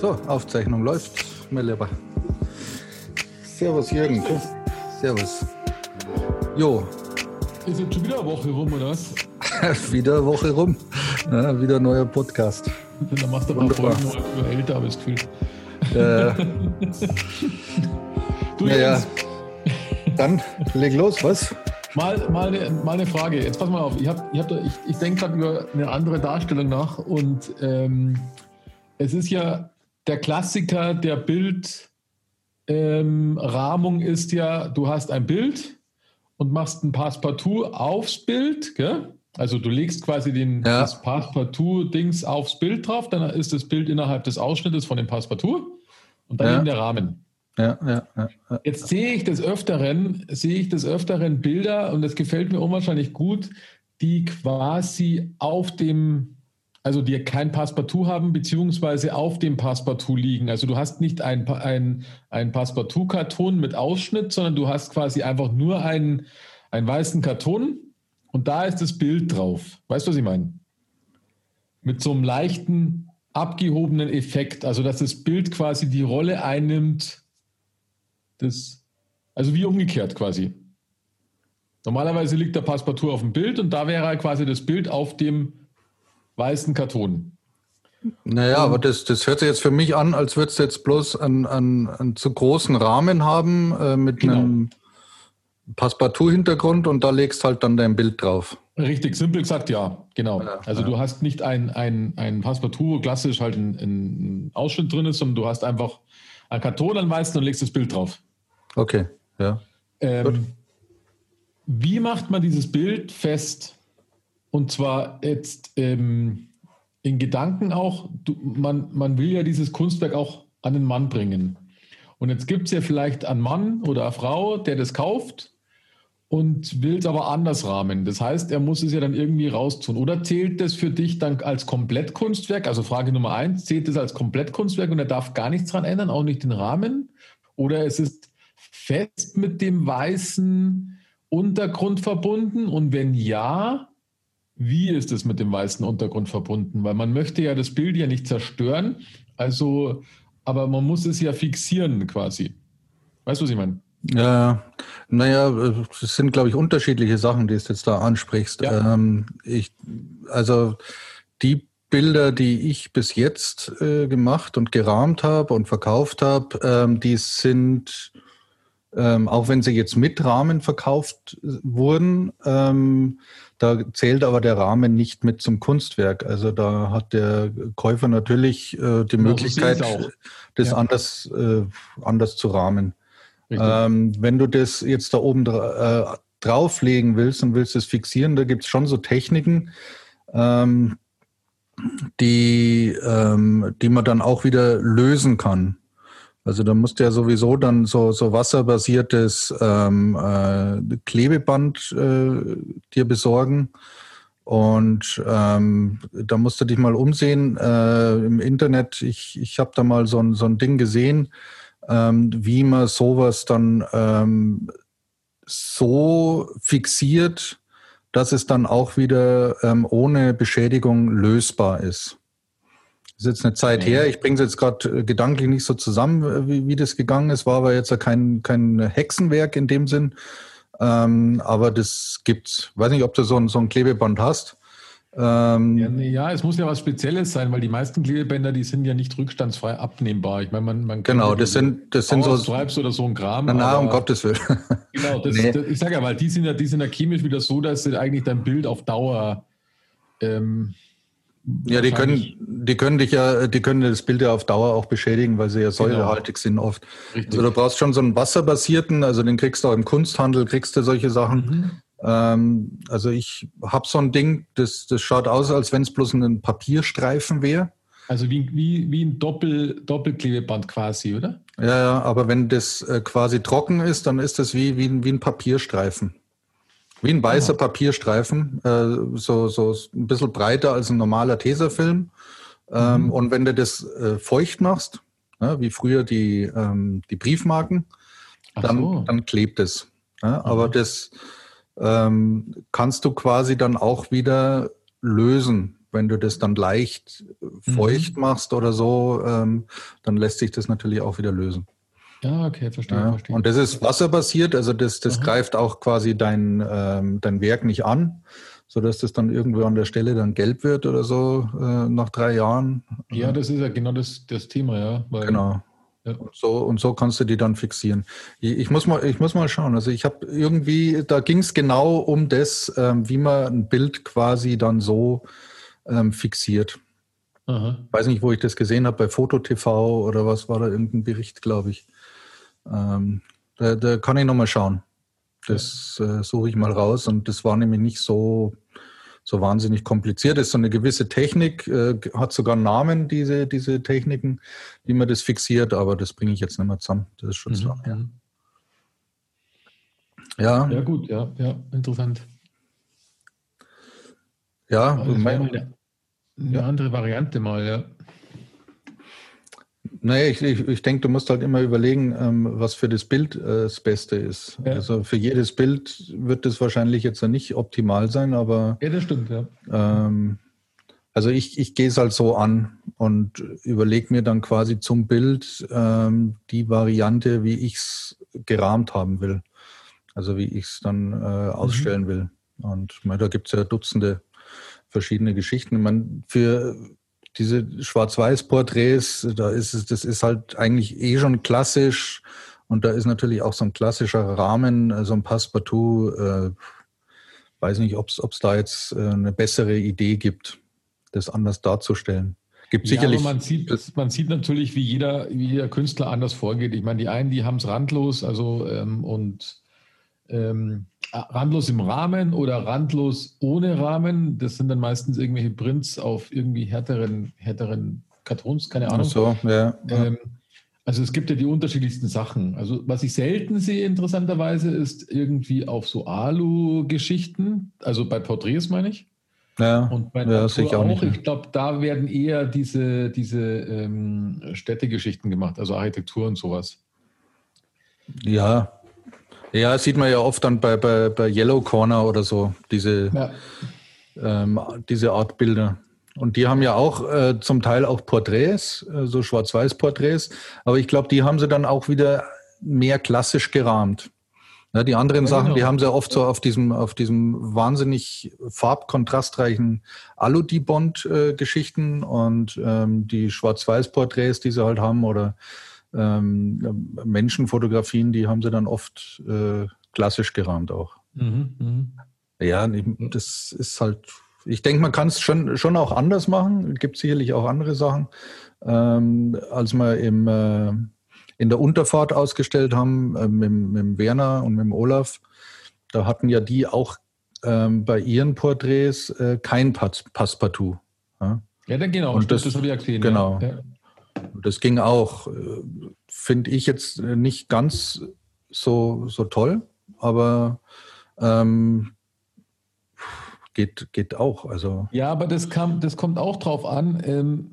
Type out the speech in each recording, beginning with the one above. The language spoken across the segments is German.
So, Aufzeichnung läuft, mein Lieber. Servus, Jürgen. Servus. Jo. Ist jetzt schon wieder eine Woche rum, oder was? wieder eine Woche rum. Ja, wieder ein neuer Podcast. Dann machst du aber Folgen nur älter, habe ich das Gefühl. Äh, du, naja, dann leg los, was? Mal, mal, eine, mal eine Frage. Jetzt pass mal auf. Ich, hab, ich, hab da, ich, ich denke gerade über eine andere Darstellung nach. Und ähm, es ist ja der Klassiker der Bildrahmung ähm, ist ja, du hast ein Bild und machst ein Passepartout aufs Bild. Gell? Also du legst quasi den, ja. das Passepartout-Dings aufs Bild drauf, dann ist das Bild innerhalb des Ausschnittes von dem Passepartout und dann ja. eben der Rahmen. Ja, ja, ja. Jetzt sehe ich des Öfteren, sehe ich des Öfteren Bilder und das gefällt mir unwahrscheinlich gut, die quasi auf dem, also die kein Passepartout haben, beziehungsweise auf dem Passepartout liegen. Also du hast nicht ein, ein, ein Passepartout-Karton mit Ausschnitt, sondern du hast quasi einfach nur einen, einen weißen Karton und da ist das Bild drauf. Weißt du, was ich meine? Mit so einem leichten, abgehobenen Effekt. Also dass das Bild quasi die Rolle einnimmt, das, also wie umgekehrt quasi. Normalerweise liegt der Passepartout auf dem Bild und da wäre quasi das Bild auf dem weißen Karton. Naja, aber das, das hört sich jetzt für mich an, als würdest du jetzt bloß einen, einen, einen zu großen Rahmen haben äh, mit genau. einem Passepartout-Hintergrund und da legst halt dann dein Bild drauf. Richtig, simpel gesagt, ja, genau. Ja, also ja. du hast nicht ein, ein, ein Passepartout, klassisch halt ein, ein Ausschnitt drin ist, sondern du hast einfach einen Karton an weißen und legst das Bild drauf. Okay, ja. Ähm, wie macht man dieses Bild fest? Und zwar jetzt ähm, in Gedanken auch, du, man, man will ja dieses Kunstwerk auch an den Mann bringen. Und jetzt gibt es ja vielleicht einen Mann oder eine Frau, der das kauft und will es aber anders rahmen. Das heißt, er muss es ja dann irgendwie raustun. Oder zählt das für dich dann als Komplettkunstwerk? Also Frage Nummer eins, zählt das als Komplettkunstwerk und er darf gar nichts dran ändern, auch nicht den Rahmen? Oder es ist fest mit dem weißen Untergrund verbunden? Und wenn ja, wie ist es mit dem weißen Untergrund verbunden? Weil man möchte ja das Bild ja nicht zerstören, also, aber man muss es ja fixieren quasi. Weißt du, was ich meine? Ja, naja, es sind, glaube ich, unterschiedliche Sachen, die du jetzt da ansprichst. Ja. Ähm, ich, also die Bilder, die ich bis jetzt äh, gemacht und gerahmt habe und verkauft habe, ähm, die sind, ähm, auch wenn sie jetzt mit Rahmen verkauft äh, wurden, ähm, da zählt aber der Rahmen nicht mit zum Kunstwerk. Also da hat der Käufer natürlich äh, die Möglichkeit, das ja. anders, äh, anders zu rahmen. Ähm, wenn du das jetzt da oben äh, drauflegen willst und willst es fixieren, da gibt es schon so Techniken, ähm, die, ähm, die man dann auch wieder lösen kann. Also da musst du ja sowieso dann so, so wasserbasiertes ähm, äh, Klebeband äh, dir besorgen. Und ähm, da musst du dich mal umsehen äh, im Internet. Ich, ich habe da mal so ein, so ein Ding gesehen ähm, wie man sowas dann ähm, so fixiert, dass es dann auch wieder ähm, ohne Beschädigung lösbar ist. Das ist jetzt eine Zeit her. Ich bringe es jetzt gerade äh, gedanklich nicht so zusammen, äh, wie, wie das gegangen ist. War aber jetzt kein, kein Hexenwerk in dem Sinn. Ähm, aber das gibt's. Weiß nicht, ob du so ein, so ein Klebeband hast. Ähm, ja, nee, ja, es muss ja was Spezielles sein, weil die meisten Klebebänder, die sind ja nicht rückstandsfrei abnehmbar. Ich meine, man, man genau, das sind das sind so Stripes oder so ein Kram. Na, na um Gottes Willen. Genau, das, nee. das, ich sage ja, weil die sind ja, die sind ja chemisch wieder so, dass sie eigentlich dein Bild auf Dauer ähm, ja, die können, die können dich ja, die können das Bild ja auf Dauer auch beschädigen, weil sie ja säurehaltig genau. sind oft. Richtig. Also du brauchst schon so einen wasserbasierten, also den kriegst du auch im Kunsthandel, kriegst du solche Sachen. Mhm. Ähm, also ich habe so ein Ding, das, das schaut aus, als wenn es bloß ein Papierstreifen wäre. Also wie, wie, wie ein Doppel, Doppelklebeband quasi, oder? Ja, ja, aber wenn das äh, quasi trocken ist, dann ist das wie, wie, wie ein Papierstreifen. Wie ein weißer Aha. Papierstreifen, äh, so, so ein bisschen breiter als ein normaler Tesafilm. Ähm, mhm. Und wenn du das äh, feucht machst, ne, wie früher die, ähm, die Briefmarken, dann, so. dann klebt es. Ja, aber das, ähm, kannst du quasi dann auch wieder lösen. wenn du das dann leicht feucht mhm. machst oder so, ähm, dann lässt sich das natürlich auch wieder lösen. Ja, okay, verstehe, ja. verstehe. Und das ist wasserbasiert, also das, das greift auch quasi dein, ähm, dein Werk nicht an, sodass das dann irgendwo an der Stelle dann gelb wird oder so äh, nach drei Jahren. Ja, das ist ja genau das, das Thema, ja. Weil, genau. Ja. Und, so, und so kannst du die dann fixieren. Ich, ich muss, mal, ich muss mal schauen. Also ich habe irgendwie, da ging es genau um das, ähm, wie man ein Bild quasi dann so ähm, fixiert. Aha. Ich weiß nicht, wo ich das gesehen habe, bei FotoTV oder was war da irgendein Bericht, glaube ich. Ähm, da, da, kann ich nochmal schauen. Das äh, suche ich mal raus und das war nämlich nicht so, so wahnsinnig kompliziert. Das ist so eine gewisse Technik, äh, hat sogar einen Namen, diese, diese Techniken, wie man das fixiert, aber das bringe ich jetzt nicht mehr zusammen. Das ist schon mhm. lange her. Ja. Ja, gut, ja, ja, interessant. Ja, also mein, eine, eine ja. andere Variante mal, ja. Naja, ich, ich, ich denke, du musst halt immer überlegen, ähm, was für das Bild äh, das Beste ist. Ja. Also für jedes Bild wird das wahrscheinlich jetzt nicht optimal sein, aber. Ja, das stimmt, ja. Ähm, also ich, ich gehe es halt so an und überlege mir dann quasi zum Bild ähm, die Variante, wie ich es gerahmt haben will. Also wie ich es dann äh, mhm. ausstellen mhm. will. Und meine, da gibt es ja Dutzende verschiedene Geschichten. Man, für diese Schwarz-Weiß-Porträts, da ist es, das ist halt eigentlich eh schon klassisch und da ist natürlich auch so ein klassischer Rahmen, so ein Passepartout. Äh, weiß nicht, ob es da jetzt äh, eine bessere Idee gibt, das anders darzustellen. Gibt ja, sicherlich. man sieht, man sieht natürlich, wie jeder, wie jeder Künstler anders vorgeht. Ich meine, die einen, die haben es randlos, also ähm, und ähm, randlos im Rahmen oder randlos ohne Rahmen. Das sind dann meistens irgendwelche Prints auf irgendwie härteren, härteren Kartons, keine Ahnung. Ach so, ja. Ähm, also es gibt ja die unterschiedlichsten Sachen. Also was ich selten sehe, interessanterweise, ist irgendwie auf so Alu-Geschichten, also bei Porträts meine ich. Ja, und bei ja, Natur auch. auch. Ich glaube, da werden eher diese, diese ähm, Städtegeschichten gemacht, also Architektur und sowas. Ja, ja, sieht man ja oft dann bei, bei, bei Yellow Corner oder so, diese, ja. ähm, diese Art Bilder. Und die haben ja auch äh, zum Teil auch Porträts, äh, so Schwarz-Weiß-Porträts, aber ich glaube, die haben sie dann auch wieder mehr klassisch gerahmt. Ja, die anderen ja, Sachen, genau. die haben sie oft so auf diesem, auf diesem wahnsinnig farbkontrastreichen Alu-Dibond-Geschichten äh, und ähm, die Schwarz-Weiß-Porträts, die sie halt haben oder ähm, Menschenfotografien, die haben sie dann oft äh, klassisch gerahmt auch. Mhm, mh. Ja, das ist halt, ich denke, man kann es schon, schon auch anders machen. Es gibt sicherlich auch andere Sachen. Ähm, als wir im, äh, in der Unterfahrt ausgestellt haben, äh, mit, mit Werner und mit dem Olaf, da hatten ja die auch ähm, bei ihren Porträts äh, kein Pass Passepartout. Ja, ja dann genau, und das, das habe ich ja gesehen. Genau. Ja. Das ging auch, äh, finde ich jetzt nicht ganz so, so toll, aber ähm, geht, geht auch. Also. Ja, aber das, kam, das kommt auch drauf an. Ähm,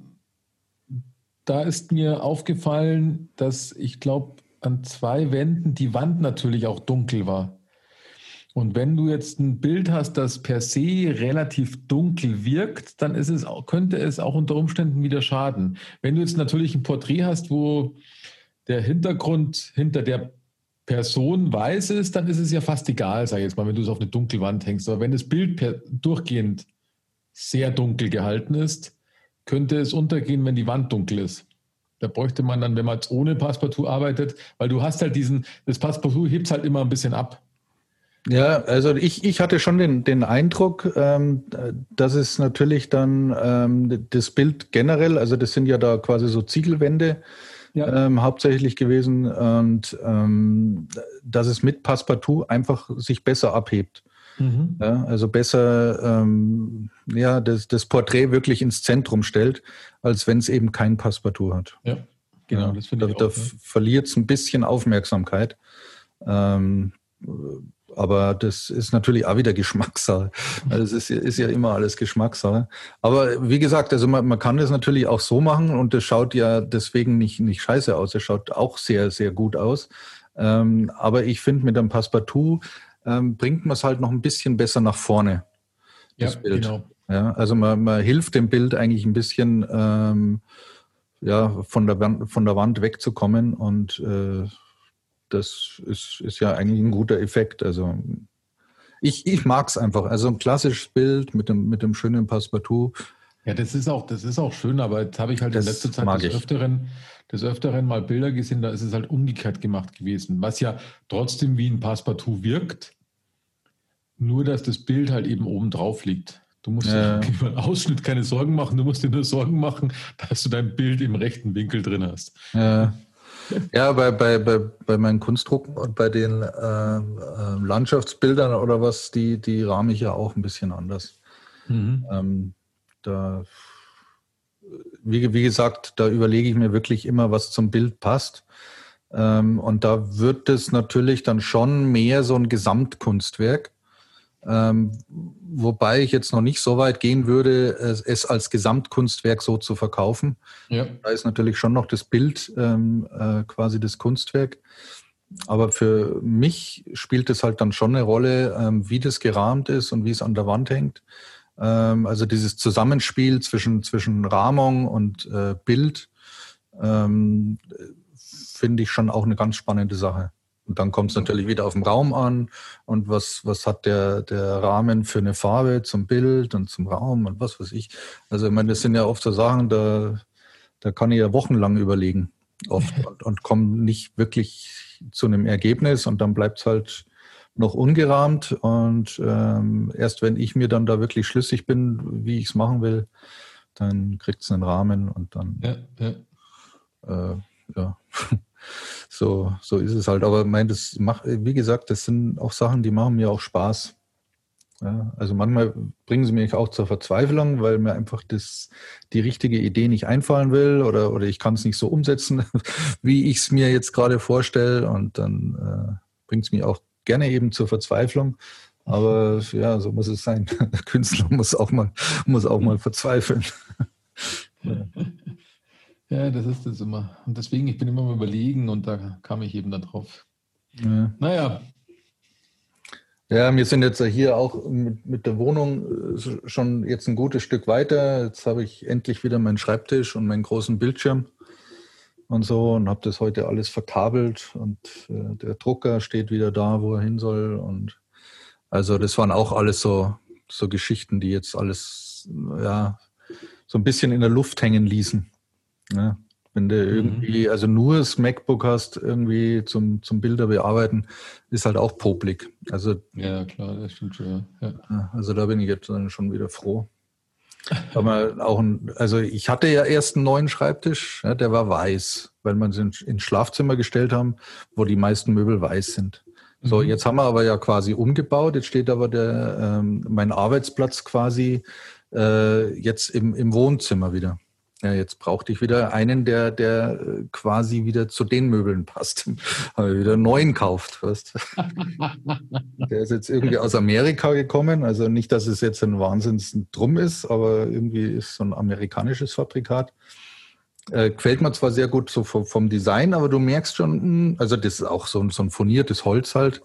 da ist mir aufgefallen, dass ich glaube, an zwei Wänden die Wand natürlich auch dunkel war. Und wenn du jetzt ein Bild hast, das per se relativ dunkel wirkt, dann ist es, könnte es auch unter Umständen wieder schaden. Wenn du jetzt natürlich ein Porträt hast, wo der Hintergrund hinter der Person weiß ist, dann ist es ja fast egal, sag ich jetzt mal, wenn du es auf eine dunkle Wand hängst. Aber wenn das Bild per, durchgehend sehr dunkel gehalten ist, könnte es untergehen, wenn die Wand dunkel ist. Da bräuchte man dann, wenn man jetzt ohne Passepartout arbeitet, weil du hast halt diesen, das Passepartout hebt es halt immer ein bisschen ab. Ja, also ich, ich hatte schon den, den Eindruck, ähm, dass es natürlich dann ähm, das Bild generell, also das sind ja da quasi so Ziegelwände ja. ähm, hauptsächlich gewesen und ähm, dass es mit Passepartout einfach sich besser abhebt. Mhm. Ja, also besser ähm, ja, das, das Porträt wirklich ins Zentrum stellt, als wenn es eben kein Passepartout hat. Ja, genau, das finde ich da, auch. Da verliert es ein bisschen Aufmerksamkeit. Aber das ist natürlich auch wieder Geschmackssache. Also es ist, ist, ja immer alles Geschmackssache. Aber wie gesagt, also man, man, kann das natürlich auch so machen und das schaut ja deswegen nicht, nicht scheiße aus. Es schaut auch sehr, sehr gut aus. Ähm, aber ich finde, mit einem Passepartout ähm, bringt man es halt noch ein bisschen besser nach vorne. Das ja, Bild. genau. Ja, also man, man hilft dem Bild eigentlich ein bisschen, ähm, ja, von der, Wand, von der Wand wegzukommen und äh, das ist, ist ja eigentlich ein guter Effekt. Also ich, ich mag es einfach. Also ein klassisches Bild mit dem, mit dem schönen Passepartout. Ja, das ist auch, das ist auch schön, aber jetzt habe ich halt das in letzter Zeit des Öfteren, des Öfteren mal Bilder gesehen, da ist es halt umgekehrt gemacht gewesen, was ja trotzdem wie ein Passepartout wirkt, nur dass das Bild halt eben oben drauf liegt. Du musst ja. dir über Ausschnitt keine Sorgen machen, du musst dir nur Sorgen machen, dass du dein Bild im rechten Winkel drin hast. Ja. Ja, bei, bei, bei, bei meinen Kunstdrucken und bei den äh, äh, Landschaftsbildern oder was, die, die rahme ich ja auch ein bisschen anders. Mhm. Ähm, da, wie, wie gesagt, da überlege ich mir wirklich immer, was zum Bild passt. Ähm, und da wird es natürlich dann schon mehr so ein Gesamtkunstwerk. Ähm, wobei ich jetzt noch nicht so weit gehen würde, es, als Gesamtkunstwerk so zu verkaufen. Ja. Da ist natürlich schon noch das Bild ähm, äh, quasi das Kunstwerk. Aber für mich spielt es halt dann schon eine Rolle, ähm, wie das gerahmt ist und wie es an der Wand hängt. Ähm, also dieses Zusammenspiel zwischen, zwischen Rahmung und äh, Bild ähm, finde ich schon auch eine ganz spannende Sache. Und dann kommt es natürlich wieder auf den Raum an und was, was hat der, der Rahmen für eine Farbe zum Bild und zum Raum und was weiß ich. Also ich meine, das sind ja oft so Sachen, da, da kann ich ja wochenlang überlegen oft und, und komme nicht wirklich zu einem Ergebnis und dann bleibt es halt noch ungerahmt und ähm, erst wenn ich mir dann da wirklich schlüssig bin, wie ich es machen will, dann kriegt es einen Rahmen und dann ja, ja. Äh, ja. so, so ist es halt. Aber mein, das macht, wie gesagt, das sind auch Sachen, die machen mir auch Spaß. Ja, also manchmal bringen sie mich auch zur Verzweiflung, weil mir einfach das, die richtige Idee nicht einfallen will oder, oder ich kann es nicht so umsetzen, wie ich es mir jetzt gerade vorstelle. Und dann äh, bringt es mich auch gerne eben zur Verzweiflung. Aber ja, so muss es sein. Der Künstler muss auch mal, muss auch mal verzweifeln. ja. Ja, das ist es immer. Und deswegen, ich bin immer mal überlegen und da kam ich eben darauf. Ja. Naja. Ja, wir sind jetzt hier auch mit, mit, der Wohnung äh, schon jetzt ein gutes Stück weiter. Jetzt habe ich endlich wieder meinen Schreibtisch und meinen großen Bildschirm und so und habe das heute alles verkabelt und äh, der Drucker steht wieder da, wo er hin soll. Und also das waren auch alles so, so Geschichten, die jetzt alles ja so ein bisschen in der Luft hängen ließen. Ja, wenn du mhm. irgendwie, also nur das MacBook hast, irgendwie zum, zum Bilder bearbeiten, ist halt auch popelig. Also, ja, klar, das stimmt schon. Ja. Also da bin ich jetzt dann schon wieder froh. Aber auch ein, also ich hatte ja erst einen neuen Schreibtisch, ja, der war weiß, weil man es ins Schlafzimmer gestellt haben, wo die meisten Möbel weiß sind. So, mhm. jetzt haben wir aber ja quasi umgebaut. Jetzt steht aber der, ähm, mein Arbeitsplatz quasi äh, jetzt im, im Wohnzimmer wieder. Ja, jetzt brauchte ich wieder einen, der, der äh, quasi wieder zu den Möbeln passt. Habe ich wieder einen neuen gekauft. Weißt? der ist jetzt irgendwie aus Amerika gekommen. Also nicht, dass es jetzt ein Wahnsinns Drum ist, aber irgendwie ist so ein amerikanisches Fabrikat. Äh, gefällt mir zwar sehr gut so vom, vom, Design, aber du merkst schon, hm, also das ist auch so, so ein furniertes Holz halt,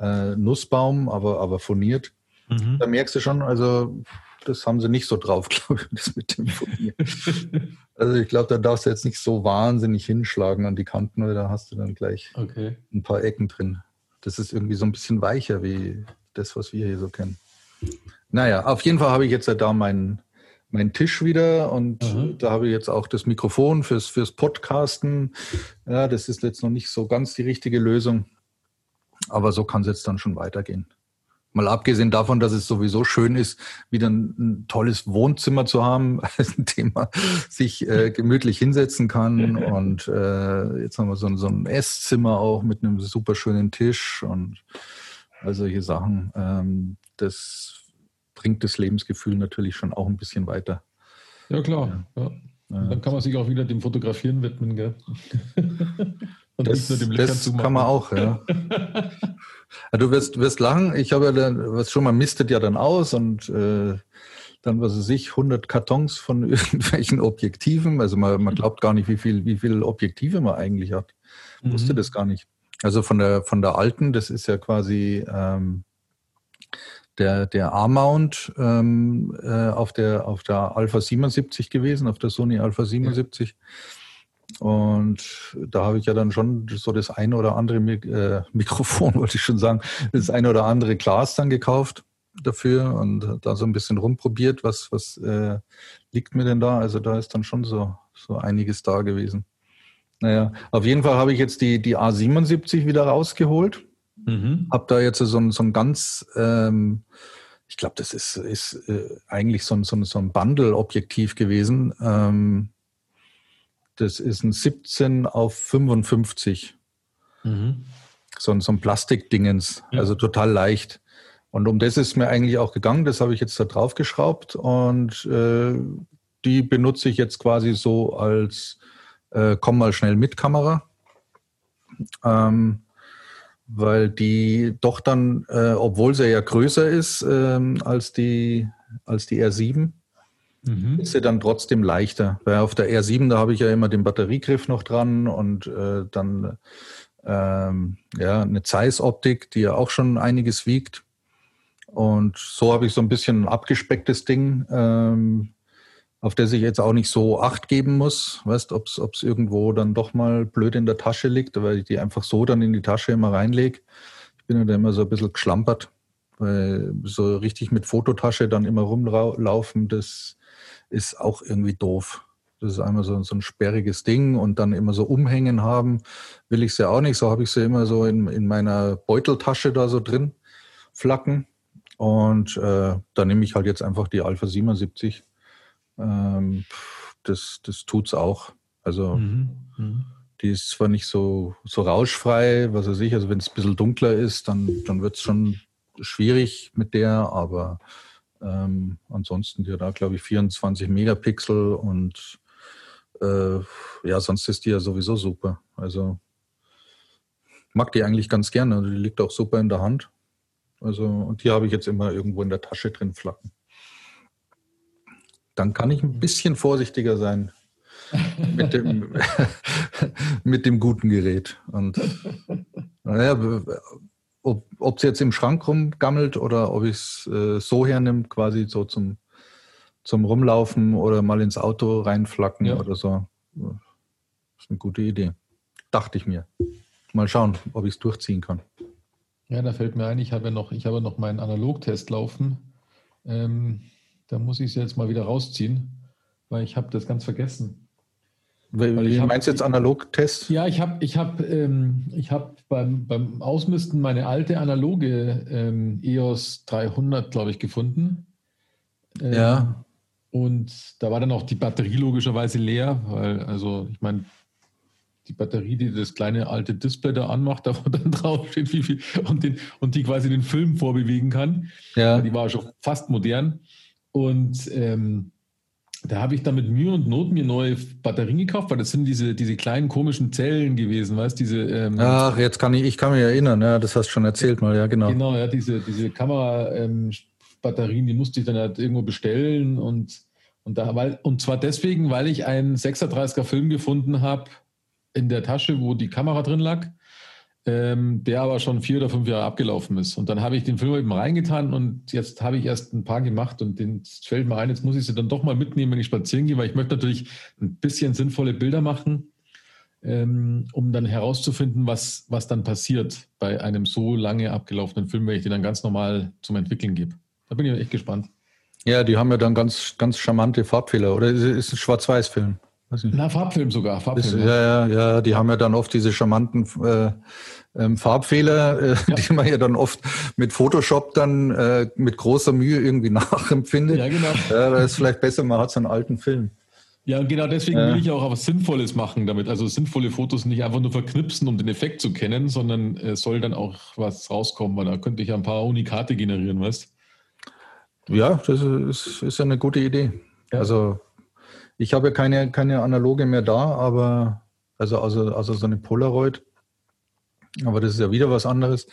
äh, Nussbaum, aber, aber furniert. Mhm. Da merkst du schon, also das haben sie nicht so drauf, glaube ich, das mit dem Furnier. also ich glaube, da darfst du jetzt nicht so wahnsinnig hinschlagen an die Kanten, weil da hast du dann gleich okay. ein paar Ecken drin. Das ist irgendwie so ein bisschen weicher wie das, was wir hier so kennen. Naja, auf jeden Fall habe ich jetzt ja da meinen meinen Tisch wieder und mhm. da habe ich jetzt auch das Mikrofon fürs, fürs Podcasten. Ja, das ist jetzt noch nicht so ganz die richtige Lösung, aber so kann es jetzt dann schon weitergehen. Mal abgesehen davon, dass es sowieso schön ist, wieder ein, ein tolles Wohnzimmer zu haben, in dem man sich äh, gemütlich hinsetzen kann. Und äh, jetzt haben wir so, so, ein Esszimmer auch mit einem super schönen Tisch und all solche Sachen. Ähm, das bringt das Lebensgefühl natürlich schon auch ein bisschen weiter. Ja, klar. Ja. Ja. Dann kann man sich auch wieder dem Fotografieren widmen, gell? Und das, nicht nur dem Löchern das kann man auch, ja. ja. Du wirst, wirst lachen. Ich habe ja dann, was schon mal mistet ja dann aus und äh, dann, was weiß ich, 100 Kartons von irgendwelchen Objektiven. Also man, man glaubt gar nicht, wie viel, wie viel Objektive man eigentlich hat. Mhm. Wusste das gar nicht. Also von der, von der alten, das ist ja quasi, ähm, der, der A-Mount ähm, äh, auf, der, auf der Alpha 77 gewesen, auf der Sony Alpha 77. Ja. Und da habe ich ja dann schon so das eine oder andere Mik äh, Mikrofon, wollte ich schon sagen, das eine oder andere Glas dann gekauft dafür und da so ein bisschen rumprobiert, was, was äh, liegt mir denn da? Also da ist dann schon so, so einiges da gewesen. Naja, auf jeden Fall habe ich jetzt die, die A77 wieder rausgeholt. Mhm. Habe da jetzt so ein, so ein ganz, ähm, ich glaube, das ist, ist äh, eigentlich so ein, so ein, so ein Bundle-Objektiv gewesen. Ähm, das ist ein 17 auf 55. Mhm. So, ein, so ein Plastikdingens, ja. also total leicht. Und um das ist mir eigentlich auch gegangen. Das habe ich jetzt da drauf geschraubt und äh, die benutze ich jetzt quasi so als äh, komm mal schnell mit Kamera. Ähm, weil die doch dann, äh, obwohl sie ja größer ist ähm, als, die, als die R7, mhm. ist sie dann trotzdem leichter. Weil auf der R7, da habe ich ja immer den Batteriegriff noch dran und äh, dann ähm, ja, eine Zeiss-Optik, die ja auch schon einiges wiegt. Und so habe ich so ein bisschen ein abgespecktes Ding, ähm, auf das ich jetzt auch nicht so Acht geben muss. Weißt, ob es irgendwo dann doch mal blöd in der Tasche liegt, weil ich die einfach so dann in die Tasche immer reinlege. Ich bin ja da immer so ein bisschen geschlampert, weil so richtig mit Fototasche dann immer rumlaufen, das ist auch irgendwie doof. Das ist einmal so, so ein sperriges Ding und dann immer so umhängen haben, will ich sie auch nicht. So habe ich sie immer so in, in meiner Beuteltasche da so drin flacken. Und äh, da nehme ich halt jetzt einfach die Alpha 77. Ähm, das das tut es auch. Also mhm. Mhm. die ist zwar nicht so, so rauschfrei, was weiß ich, also wenn es ein bisschen dunkler ist, dann, dann wird es schon schwierig mit der, aber ähm, ansonsten die hat da, glaube ich, 24 Megapixel und äh, ja, sonst ist die ja sowieso super. Also mag die eigentlich ganz gerne. Die liegt auch super in der Hand. Also, und die habe ich jetzt immer irgendwo in der Tasche drin flacken. Dann kann ich ein bisschen vorsichtiger sein mit dem, mit dem guten Gerät. Und naja, ob es jetzt im Schrank rumgammelt oder ob ich es äh, so hernehme, quasi so zum, zum Rumlaufen oder mal ins Auto reinflacken ja. oder so. Das ist eine gute Idee. Dachte ich mir. Mal schauen, ob ich es durchziehen kann. Ja, da fällt mir ein, ich habe ja noch, ich habe noch meinen Analogtest laufen. Ähm, da muss ich es jetzt mal wieder rausziehen, weil ich habe das ganz vergessen. Weil Wie meinst du jetzt Analogtest? Ja, ich habe ich hab, ähm, hab beim, beim Ausmisten meine alte analoge ähm, EOS 300, glaube ich, gefunden. Ähm, ja. Und da war dann auch die Batterie logischerweise leer, weil, also ich meine, die Batterie, die das kleine alte Display da anmacht, da wo dann draufsteht, wie viel, und, den, und die quasi den Film vorbewegen kann. Ja. Die war schon fast modern. Und ähm, da habe ich dann mit Mühe und Not mir neue Batterien gekauft, weil das sind diese, diese kleinen komischen Zellen gewesen, weißt diese. Ähm, Ach, jetzt kann ich, ich kann mich erinnern, ja, das hast du schon erzählt mal, ja, genau. Genau, ja, diese, diese Kamera-Batterien, ähm, die musste ich dann halt irgendwo bestellen und, und da, weil, und zwar deswegen, weil ich einen 36er Film gefunden habe, in der Tasche, wo die Kamera drin lag, ähm, der aber schon vier oder fünf Jahre abgelaufen ist. Und dann habe ich den Film eben reingetan und jetzt habe ich erst ein paar gemacht und den fällt mir ein, jetzt muss ich sie dann doch mal mitnehmen, wenn ich spazieren gehe, weil ich möchte natürlich ein bisschen sinnvolle Bilder machen, ähm, um dann herauszufinden, was, was dann passiert bei einem so lange abgelaufenen Film, wenn ich den dann ganz normal zum Entwickeln gebe. Da bin ich echt gespannt. Ja, die haben ja dann ganz, ganz charmante Farbfehler. Oder ist es ein Schwarz-Weiß-Film? Na, Farbfilm sogar. Farbfilm, ist, ja, ja, ja, die haben ja dann oft diese charmanten äh, ähm, Farbfehler, äh, ja. die man ja dann oft mit Photoshop dann äh, mit großer Mühe irgendwie nachempfindet. Ja, genau. Ja, da ist vielleicht besser, man hat so einen alten Film. Ja, genau deswegen will ich auch was Sinnvolles machen damit. Also sinnvolle Fotos nicht einfach nur verknipsen, um den Effekt zu kennen, sondern es soll dann auch was rauskommen, weil da könnte ich ein paar Unikate generieren, weißt Ja, das ist, ist eine gute Idee. Ja. Also ich habe keine, keine Analoge mehr da, aber also, also, also so eine Polaroid. Aber das ist ja wieder was anderes.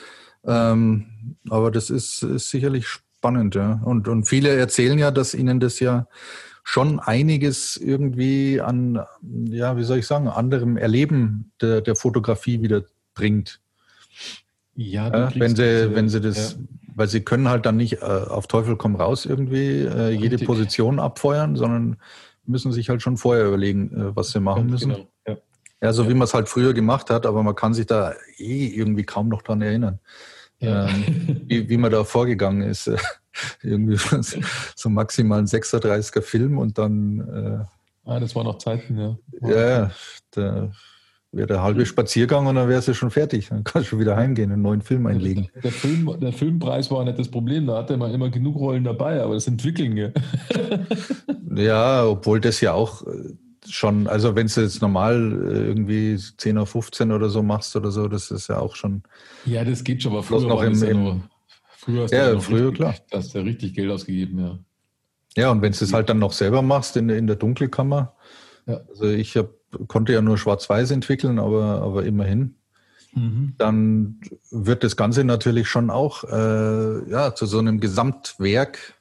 Ähm, aber das ist, ist sicherlich spannend, ja. Und, und viele erzählen ja, dass ihnen das ja schon einiges irgendwie an, ja, wie soll ich sagen, anderem Erleben der, der Fotografie wieder bringt. Ja, ja wenn sie, wenn sie das, ja. weil sie können halt dann nicht äh, auf Teufel komm raus irgendwie äh, jede Position abfeuern, sondern müssen sich halt schon vorher überlegen, äh, was sie machen müssen. Genau. Ja. ja. so ja. wie man es halt früher gemacht hat, aber man kann sich da eh irgendwie kaum noch dran erinnern, ja. ähm, wie, wie man da vorgegangen ist. irgendwie so maximal ein 36er Film und dann. Äh, ah, das waren noch Zeiten, ja. Ja, da wäre der halbe Spaziergang und dann wäre es ja schon fertig. Dann kannst du schon wieder heimgehen und einen neuen Film einlegen. Der, der, Film, der Filmpreis war nicht das Problem, da hatte man immer genug Rollen dabei, aber das Entwickeln, ja. ja, obwohl das ja auch äh, schon, also wenn du jetzt normal äh, irgendwie 10 auf 15 oder so machst oder so, das ist ja auch schon. Ja, das geht schon, aber früher noch im, ja im, Früher hast ja, du früher, richtig, klar. hast du richtig Geld ausgegeben, ja. Ja, und wenn du es halt dann noch selber machst in, in der Dunkelkammer, ja. also ich hab, konnte ja nur Schwarz-Weiß entwickeln, aber, aber immerhin, mhm. dann wird das Ganze natürlich schon auch äh, ja, zu so einem Gesamtwerk,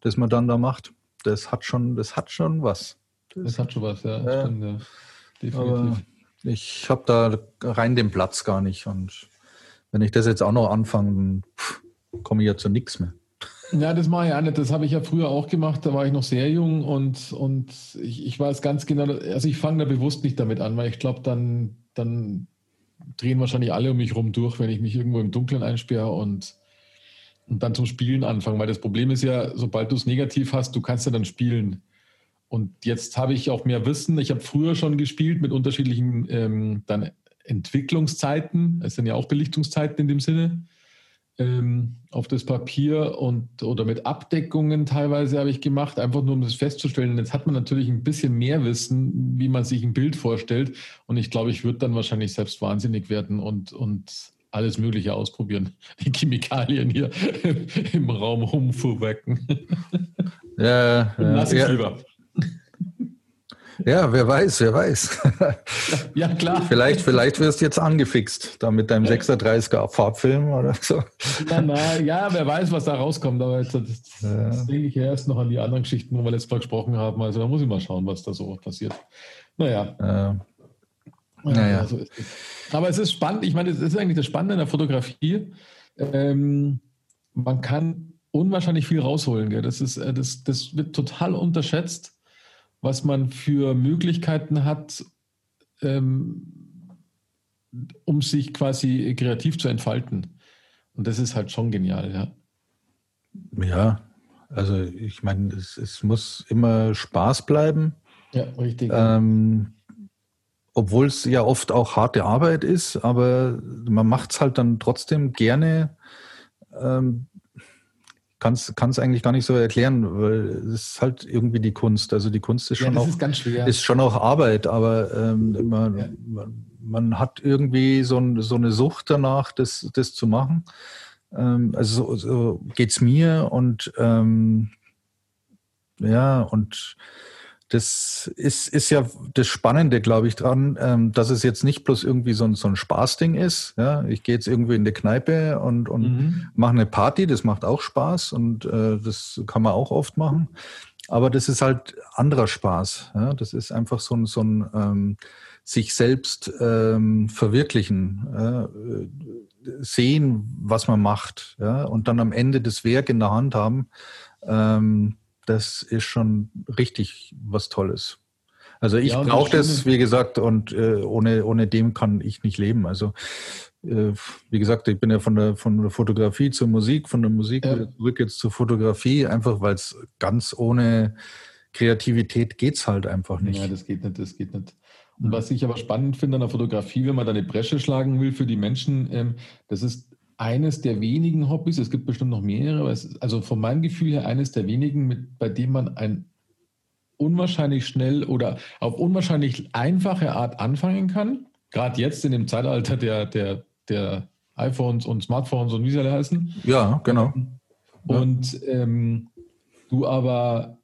das man dann da macht. Das hat schon, das hat schon was. Das, das hat schon was, ja. ja. Stimmt, ja. Definitiv. ich habe da rein den Platz gar nicht. Und wenn ich das jetzt auch noch anfange, dann komme ich ja zu nichts mehr. Ja, das mache ich auch nicht. Das habe ich ja früher auch gemacht. Da war ich noch sehr jung und, und ich, ich weiß ganz genau, also ich fange da bewusst nicht damit an, weil ich glaube, dann, dann drehen wahrscheinlich alle um mich rum durch, wenn ich mich irgendwo im Dunkeln einsperre und, und dann zum Spielen anfange. Weil das Problem ist ja, sobald du es negativ hast, du kannst ja dann spielen. Und jetzt habe ich auch mehr Wissen. Ich habe früher schon gespielt mit unterschiedlichen ähm, dann Entwicklungszeiten. Es sind ja auch Belichtungszeiten in dem Sinne ähm, auf das Papier und oder mit Abdeckungen teilweise habe ich gemacht, einfach nur um das festzustellen. Und jetzt hat man natürlich ein bisschen mehr Wissen, wie man sich ein Bild vorstellt. Und ich glaube, ich würde dann wahrscheinlich selbst wahnsinnig werden und, und alles Mögliche ausprobieren. Die Chemikalien hier im Raum rumfuhrwecken. Ja, ja, ja. lieber. Ja, wer weiß, wer weiß. Ja, klar. vielleicht, vielleicht wirst du jetzt angefixt, da mit deinem 36er Farbfilm oder so. Ja, na, ja, wer weiß, was da rauskommt. Aber jetzt, das, das denke ich ja erst noch an die anderen Geschichten, wo wir letztes Mal gesprochen haben. Also da muss ich mal schauen, was da so passiert. Naja. Ja. Naja. So ist es. Aber es ist spannend. Ich meine, es ist eigentlich das Spannende in der Fotografie. Ähm, man kann unwahrscheinlich viel rausholen. Gell? Das, ist, äh, das, das wird total unterschätzt was man für Möglichkeiten hat, ähm, um sich quasi kreativ zu entfalten. Und das ist halt schon genial, ja. Ja, also ich meine, es, es muss immer Spaß bleiben. Ja, richtig. Ähm, obwohl es ja oft auch harte Arbeit ist, aber man macht es halt dann trotzdem gerne, ähm, kann es eigentlich gar nicht so erklären, weil es ist halt irgendwie die Kunst. Also die Kunst ist schon, ja, auch, ist, ist schon auch Arbeit, aber ähm, man, ja. man, man, hat irgendwie so, ein, so, eine Sucht danach, das, das zu machen. Ähm, also so, so geht es mir und ähm, ja, und das ist, ist ja das Spannende, glaube ich, dran, ähm, dass es jetzt nicht bloß irgendwie so ein, so ein Spaßding ist. Ja? Ich gehe jetzt irgendwie in die Kneipe und, und mhm. mache eine Party, das macht auch Spaß und äh, das kann man auch oft machen. Aber das ist halt anderer Spaß. Ja? Das ist einfach so ein, so ein ähm, sich selbst ähm, verwirklichen, äh, sehen, was man macht ja? und dann am Ende das Werk in der Hand haben. Ähm, das ist schon richtig was Tolles. Also ich ja, brauche das, wie gesagt, und äh, ohne, ohne dem kann ich nicht leben. Also äh, wie gesagt, ich bin ja von der, von der Fotografie zur Musik, von der Musik ja. zurück jetzt zur Fotografie, einfach weil es ganz ohne Kreativität geht es halt einfach nicht. Ja, das geht nicht, das geht nicht. Und was ich aber spannend finde an der Fotografie, wenn man da eine Bresche schlagen will für die Menschen, ähm, das ist eines der wenigen Hobbys, es gibt bestimmt noch mehrere, aber es ist also von meinem Gefühl her eines der wenigen, mit, bei dem man ein unwahrscheinlich schnell oder auf unwahrscheinlich einfache Art anfangen kann. Gerade jetzt in dem Zeitalter der, der, der iPhones und Smartphones und wie sie alle heißen. Ja, genau. Und ähm, du aber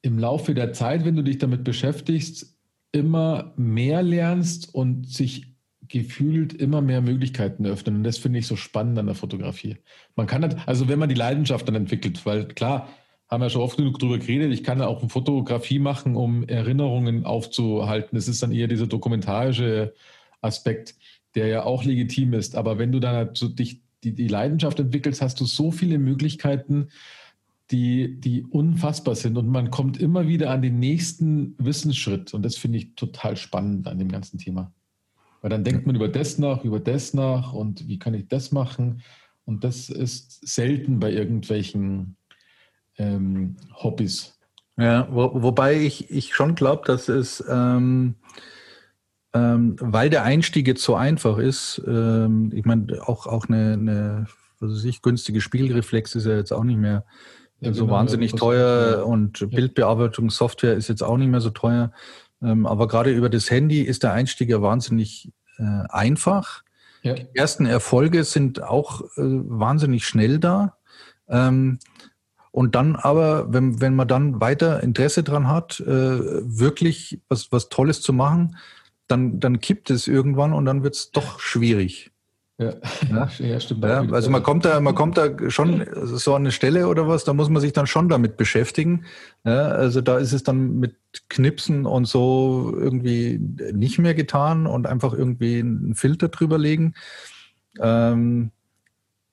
im Laufe der Zeit, wenn du dich damit beschäftigst, immer mehr lernst und sich gefühlt immer mehr Möglichkeiten öffnen. Und das finde ich so spannend an der Fotografie. Man kann das, also wenn man die Leidenschaft dann entwickelt, weil klar, haben wir schon oft genug drüber geredet, ich kann auch eine Fotografie machen, um Erinnerungen aufzuhalten. Das ist dann eher dieser dokumentarische Aspekt, der ja auch legitim ist. Aber wenn du dann halt so dich die, die Leidenschaft entwickelst, hast du so viele Möglichkeiten, die, die unfassbar sind. Und man kommt immer wieder an den nächsten Wissensschritt. Und das finde ich total spannend an dem ganzen Thema. Weil dann denkt man über das nach, über das nach und wie kann ich das machen. Und das ist selten bei irgendwelchen ähm, Hobbys. Ja, wo, wobei ich, ich schon glaube, dass es, ähm, ähm, weil der Einstieg jetzt so einfach ist, ähm, ich meine, auch, auch eine, eine was weiß ich, günstige Spielreflex ist ja jetzt auch nicht mehr ja, so genau, wahnsinnig teuer und ja. Bildbearbeitungssoftware ist jetzt auch nicht mehr so teuer. Ähm, aber gerade über das Handy ist der Einstieg ja wahnsinnig äh, einfach. Ja. Die ersten Erfolge sind auch äh, wahnsinnig schnell da. Ähm, und dann aber, wenn, wenn man dann weiter Interesse dran hat, äh, wirklich was, was Tolles zu machen, dann, dann kippt es irgendwann und dann wird es doch schwierig. Ja, ja? ja stimmt. Ja, also man kommt da, man kommt da schon so an eine Stelle oder was, da muss man sich dann schon damit beschäftigen. Ja, also da ist es dann mit Knipsen und so irgendwie nicht mehr getan und einfach irgendwie einen Filter drüber legen. Ähm,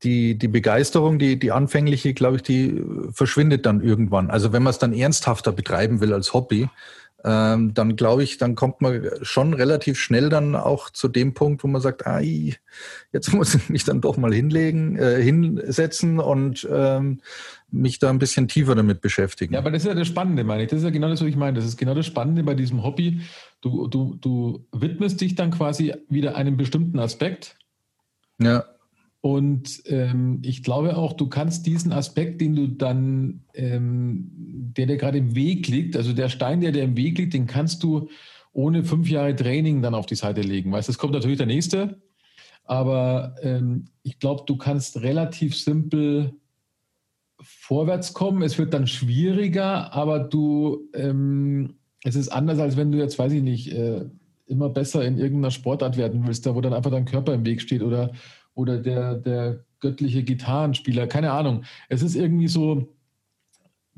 die, die Begeisterung, die, die anfängliche, glaube ich, die verschwindet dann irgendwann. Also wenn man es dann ernsthafter betreiben will als Hobby, ähm, dann glaube ich, dann kommt man schon relativ schnell dann auch zu dem Punkt, wo man sagt, ai, jetzt muss ich mich dann doch mal hinlegen, äh, hinsetzen und ähm, mich da ein bisschen tiefer damit beschäftigen. Ja, aber das ist ja das Spannende, meine ich. Das ist ja genau das, was ich meine. Das ist genau das Spannende bei diesem Hobby. Du, du, du widmest dich dann quasi wieder einem bestimmten Aspekt. Ja. Und ähm, ich glaube auch, du kannst diesen Aspekt, den du dann, ähm, der dir gerade im Weg liegt, also der Stein, der dir im Weg liegt, den kannst du ohne fünf Jahre Training dann auf die Seite legen. Weißt, es kommt natürlich der nächste, aber ähm, ich glaube, du kannst relativ simpel vorwärts kommen. Es wird dann schwieriger, aber du, ähm, es ist anders, als wenn du jetzt, weiß ich nicht, äh, immer besser in irgendeiner Sportart werden willst, da wo dann einfach dein Körper im Weg steht oder oder der, der göttliche Gitarrenspieler, keine Ahnung. Es ist irgendwie so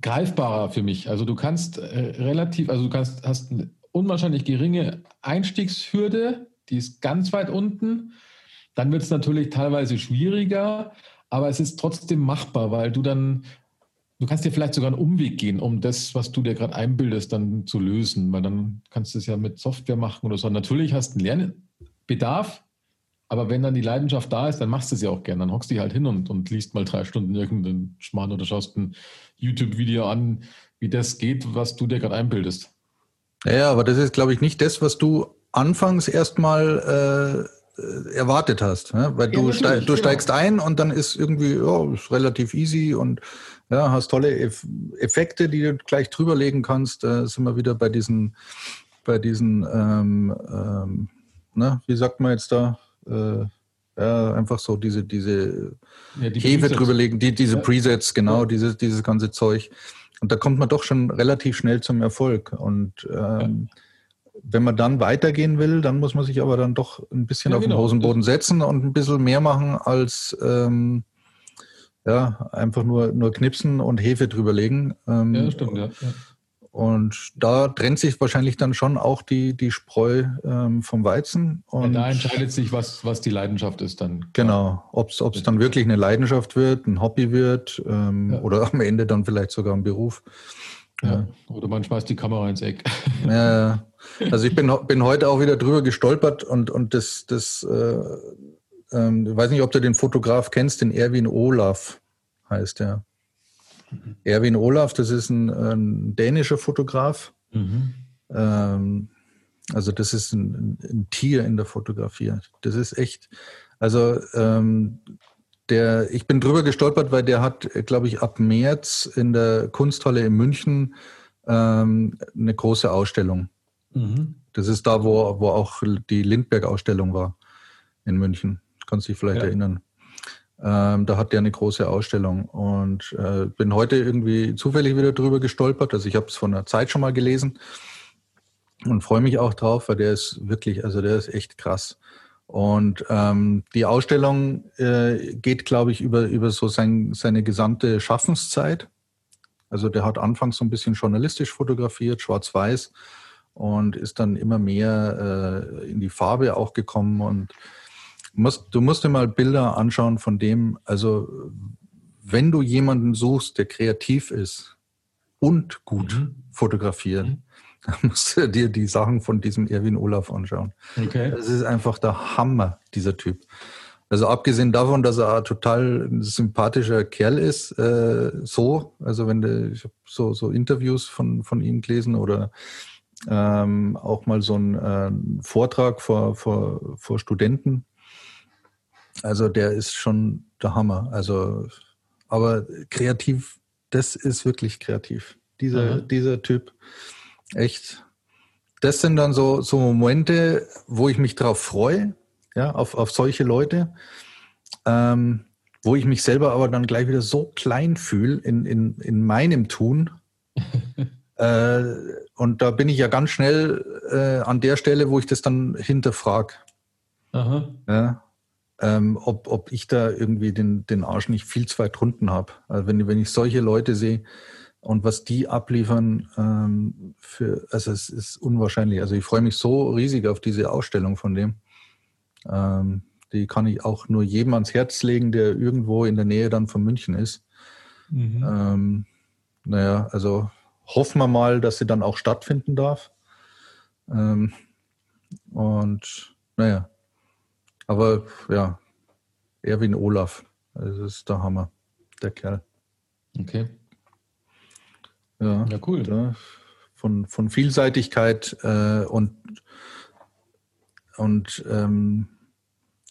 greifbarer für mich. Also du kannst äh, relativ, also du kannst, hast eine unwahrscheinlich geringe Einstiegshürde, die ist ganz weit unten. Dann wird es natürlich teilweise schwieriger, aber es ist trotzdem machbar, weil du dann, du kannst dir vielleicht sogar einen Umweg gehen, um das, was du dir gerade einbildest, dann zu lösen, weil dann kannst du es ja mit Software machen oder so. Natürlich hast du einen Lernbedarf, aber wenn dann die Leidenschaft da ist, dann machst du es ja auch gern. Dann hockst du dich halt hin und, und liest mal drei Stunden irgendeinen Schmarrn oder schaust ein YouTube-Video an, wie das geht, was du dir gerade einbildest. Ja, aber das ist, glaube ich, nicht das, was du anfangs erstmal äh, erwartet hast. Ne? Weil du, ja, steig, du genau. steigst ein und dann ist irgendwie ja, ist relativ easy und ja, hast tolle Effekte, die du gleich drüberlegen kannst. Da sind wir wieder bei diesen, bei diesen ähm, ähm, na, wie sagt man jetzt da? Äh, ja, einfach so diese, diese ja, die Hefe drüberlegen, die, diese ja. Presets, genau, ja. dieses, dieses ganze Zeug. Und da kommt man doch schon relativ schnell zum Erfolg. Und ähm, wenn man dann weitergehen will, dann muss man sich aber dann doch ein bisschen auf genau. den Hosenboden setzen und ein bisschen mehr machen als ähm, ja, einfach nur, nur knipsen und Hefe drüberlegen. Ähm, ja, stimmt, ja. Und da trennt sich wahrscheinlich dann schon auch die, die Spreu ähm, vom Weizen. Und ja, da entscheidet sich, was, was die Leidenschaft ist dann. Genau, ob es dann wirklich eine Leidenschaft wird, ein Hobby wird ähm, ja. oder am Ende dann vielleicht sogar ein Beruf. Ja. Oder man schmeißt die Kamera ins Eck. Ja, also ich bin, bin heute auch wieder drüber gestolpert und, und das, das äh, ähm, ich weiß nicht, ob du den Fotograf kennst, den Erwin Olaf heißt der. Erwin Olaf, das ist ein, ein dänischer Fotograf. Mhm. Ähm, also das ist ein, ein, Tier in der Fotografie. Das ist echt, also ähm, der, ich bin drüber gestolpert, weil der hat, glaube ich, ab März in der Kunsthalle in München ähm, eine große Ausstellung. Mhm. Das ist da, wo, wo auch die Lindbergh-Ausstellung war in München. Kannst du dich vielleicht ja. erinnern. Ähm, da hat der eine große Ausstellung und äh, bin heute irgendwie zufällig wieder drüber gestolpert. Also ich habe es von der Zeit schon mal gelesen und freue mich auch drauf, weil der ist wirklich, also der ist echt krass. Und ähm, die Ausstellung äh, geht, glaube ich, über, über so sein, seine gesamte Schaffenszeit. Also der hat anfangs so ein bisschen journalistisch fotografiert, schwarz-weiß, und ist dann immer mehr äh, in die Farbe auch gekommen und musst, du musst dir mal Bilder anschauen von dem, also wenn du jemanden suchst, der kreativ ist und gut mhm. fotografiert, mhm. dann musst du dir die Sachen von diesem Erwin Olaf anschauen. Okay. Das ist einfach der Hammer, dieser Typ. Also abgesehen davon, dass er ein total sympathischer Kerl ist, äh, so, also wenn du, ich habe so, so Interviews von, von ihm gelesen oder ähm, auch mal so einen äh, Vortrag vor, vor, vor Studenten. Also der ist schon der Hammer. Also, aber kreativ, das ist wirklich kreativ. Dieser, mhm. dieser Typ, echt. Das sind dann so, so Momente, wo ich mich darauf freue, ja, auf, auf solche Leute, ähm, wo ich mich selber aber dann gleich wieder so klein fühle in, in, in meinem Tun. äh, und da bin ich ja ganz schnell äh, an der Stelle, wo ich das dann hinterfrage. Ja, ähm, ob, ob ich da irgendwie den, den Arsch nicht viel zu weit drunten habe. Also wenn, wenn ich solche Leute sehe und was die abliefern, ähm, für, also es ist unwahrscheinlich. Also ich freue mich so riesig auf diese Ausstellung von dem. Ähm, die kann ich auch nur jedem ans Herz legen, der irgendwo in der Nähe dann von München ist. Mhm. Ähm, naja, also hoffen wir mal, dass sie dann auch stattfinden darf. Ähm, und naja, aber ja, Erwin Olaf, das ist der Hammer, der Kerl. Okay. Ja, ja cool. Da, von, von Vielseitigkeit äh, und, und ähm,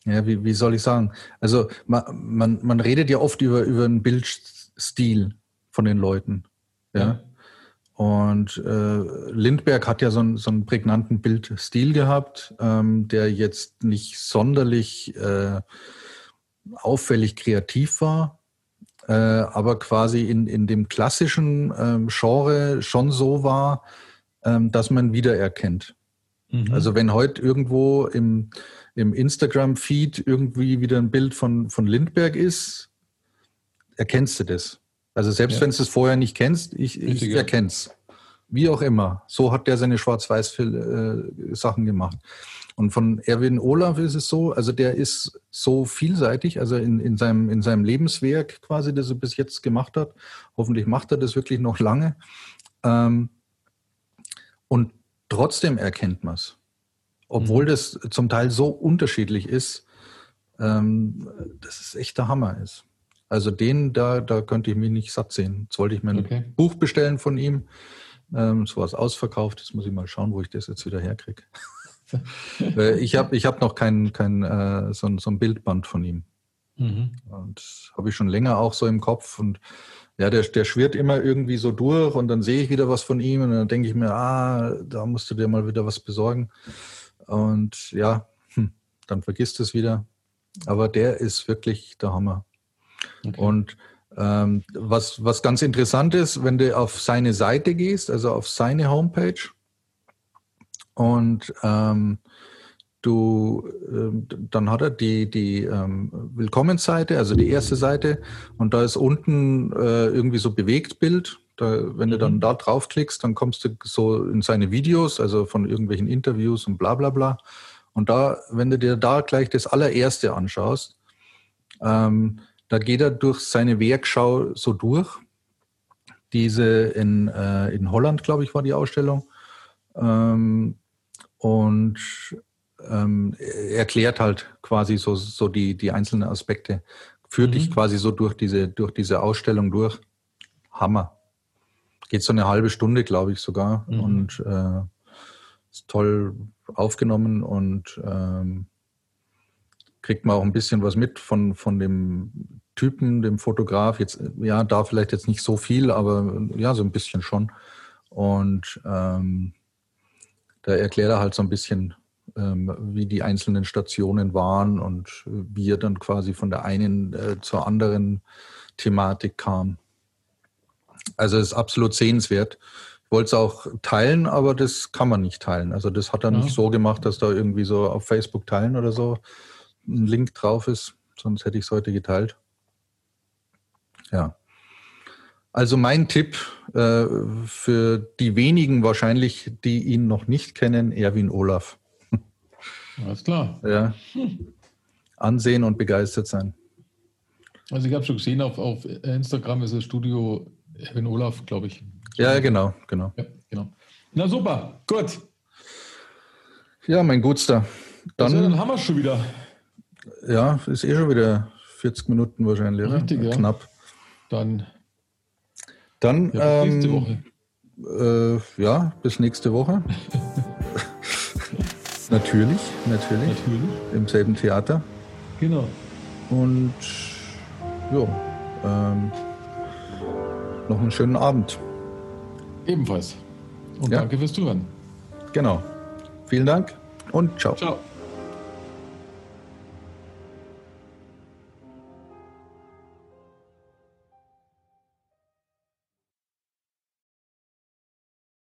ja, wie, wie soll ich sagen? Also man, man, man redet ja oft über, über einen Bildstil von den Leuten. Ja. ja. Und äh, Lindberg hat ja so, einen, so einen prägnanten Bildstil gehabt, ähm, der jetzt nicht sonderlich äh, auffällig kreativ war, äh, aber quasi in, in dem klassischen ähm, Genre schon so war, ähm, dass man wiedererkennt. Mhm. Also wenn heute irgendwo im, im Instagram-Feed irgendwie wieder ein Bild von, von Lindberg ist, erkennst du das. Also selbst ja. wenn du es vorher nicht kennst, ich, ich erkenne es. Wie auch immer. So hat der seine Schwarz-Weiß-Sachen äh, gemacht. Und von Erwin Olaf ist es so, also der ist so vielseitig, also in, in, seinem, in seinem Lebenswerk quasi, das er bis jetzt gemacht hat. Hoffentlich macht er das wirklich noch lange. Ähm, und trotzdem erkennt man es. Obwohl mhm. das zum Teil so unterschiedlich ist, ähm, dass es echt der Hammer ist. Also den, da, da könnte ich mich nicht satt sehen. Jetzt wollte ich mir ein okay. Buch bestellen von ihm. Ähm, es war ausverkauft. Jetzt muss ich mal schauen, wo ich das jetzt wieder herkriege. ich habe ich hab noch kein, kein äh, so, so ein Bildband von ihm. Mhm. Und habe ich schon länger auch so im Kopf. Und ja, der, der schwirrt immer irgendwie so durch und dann sehe ich wieder was von ihm und dann denke ich mir, ah, da musst du dir mal wieder was besorgen. Und ja, hm, dann vergisst es wieder. Aber der ist wirklich der Hammer. Okay. Und ähm, was, was ganz interessant ist, wenn du auf seine Seite gehst, also auf seine Homepage, und ähm, du, äh, dann hat er die, die ähm, Willkommensseite, also die erste Seite, und da ist unten äh, irgendwie so Bewegtbild. Da, wenn mhm. du dann mhm. da draufklickst, dann kommst du so in seine Videos, also von irgendwelchen Interviews und bla bla bla. Und da, wenn du dir da gleich das allererste anschaust, ähm, da geht er durch seine Werkschau so durch. Diese in, äh, in Holland, glaube ich, war die Ausstellung. Ähm, und ähm, erklärt halt quasi so, so die, die einzelnen Aspekte. Führt mhm. dich quasi so durch diese, durch diese Ausstellung durch. Hammer. Geht so eine halbe Stunde, glaube ich, sogar. Mhm. Und äh, ist toll aufgenommen und ähm, kriegt man auch ein bisschen was mit von, von dem Typen, dem Fotograf. Jetzt, ja, da vielleicht jetzt nicht so viel, aber ja, so ein bisschen schon. Und ähm, da erklärt er halt so ein bisschen, ähm, wie die einzelnen Stationen waren und wie er dann quasi von der einen äh, zur anderen Thematik kam. Also es ist absolut sehenswert. Ich wollte es auch teilen, aber das kann man nicht teilen. Also das hat er ja. nicht so gemacht, dass da irgendwie so auf Facebook teilen oder so ein Link drauf ist. Sonst hätte ich es heute geteilt. Ja. Also mein Tipp äh, für die wenigen wahrscheinlich, die ihn noch nicht kennen, Erwin Olaf. Alles klar. Ja. ansehen und begeistert sein. Also ich habe schon gesehen, auf, auf Instagram ist das Studio Erwin Olaf, glaube ich. Ja, genau, genau. Ja, genau. Na super, gut. Ja, mein Gutster. Dann, also, dann haben wir es schon wieder. Ja, ist eh schon wieder 40 Minuten wahrscheinlich. Richtig, oder? ja. Knapp. Dann. Dann. Ja, bis ähm, nächste Woche. Äh, ja, bis nächste Woche. natürlich, natürlich. Natürlich. Im selben Theater. Genau. Und ja, ähm, noch einen schönen Abend. Ebenfalls. Und ja. danke fürs Zuhören. Genau. Vielen Dank und ciao. Ciao.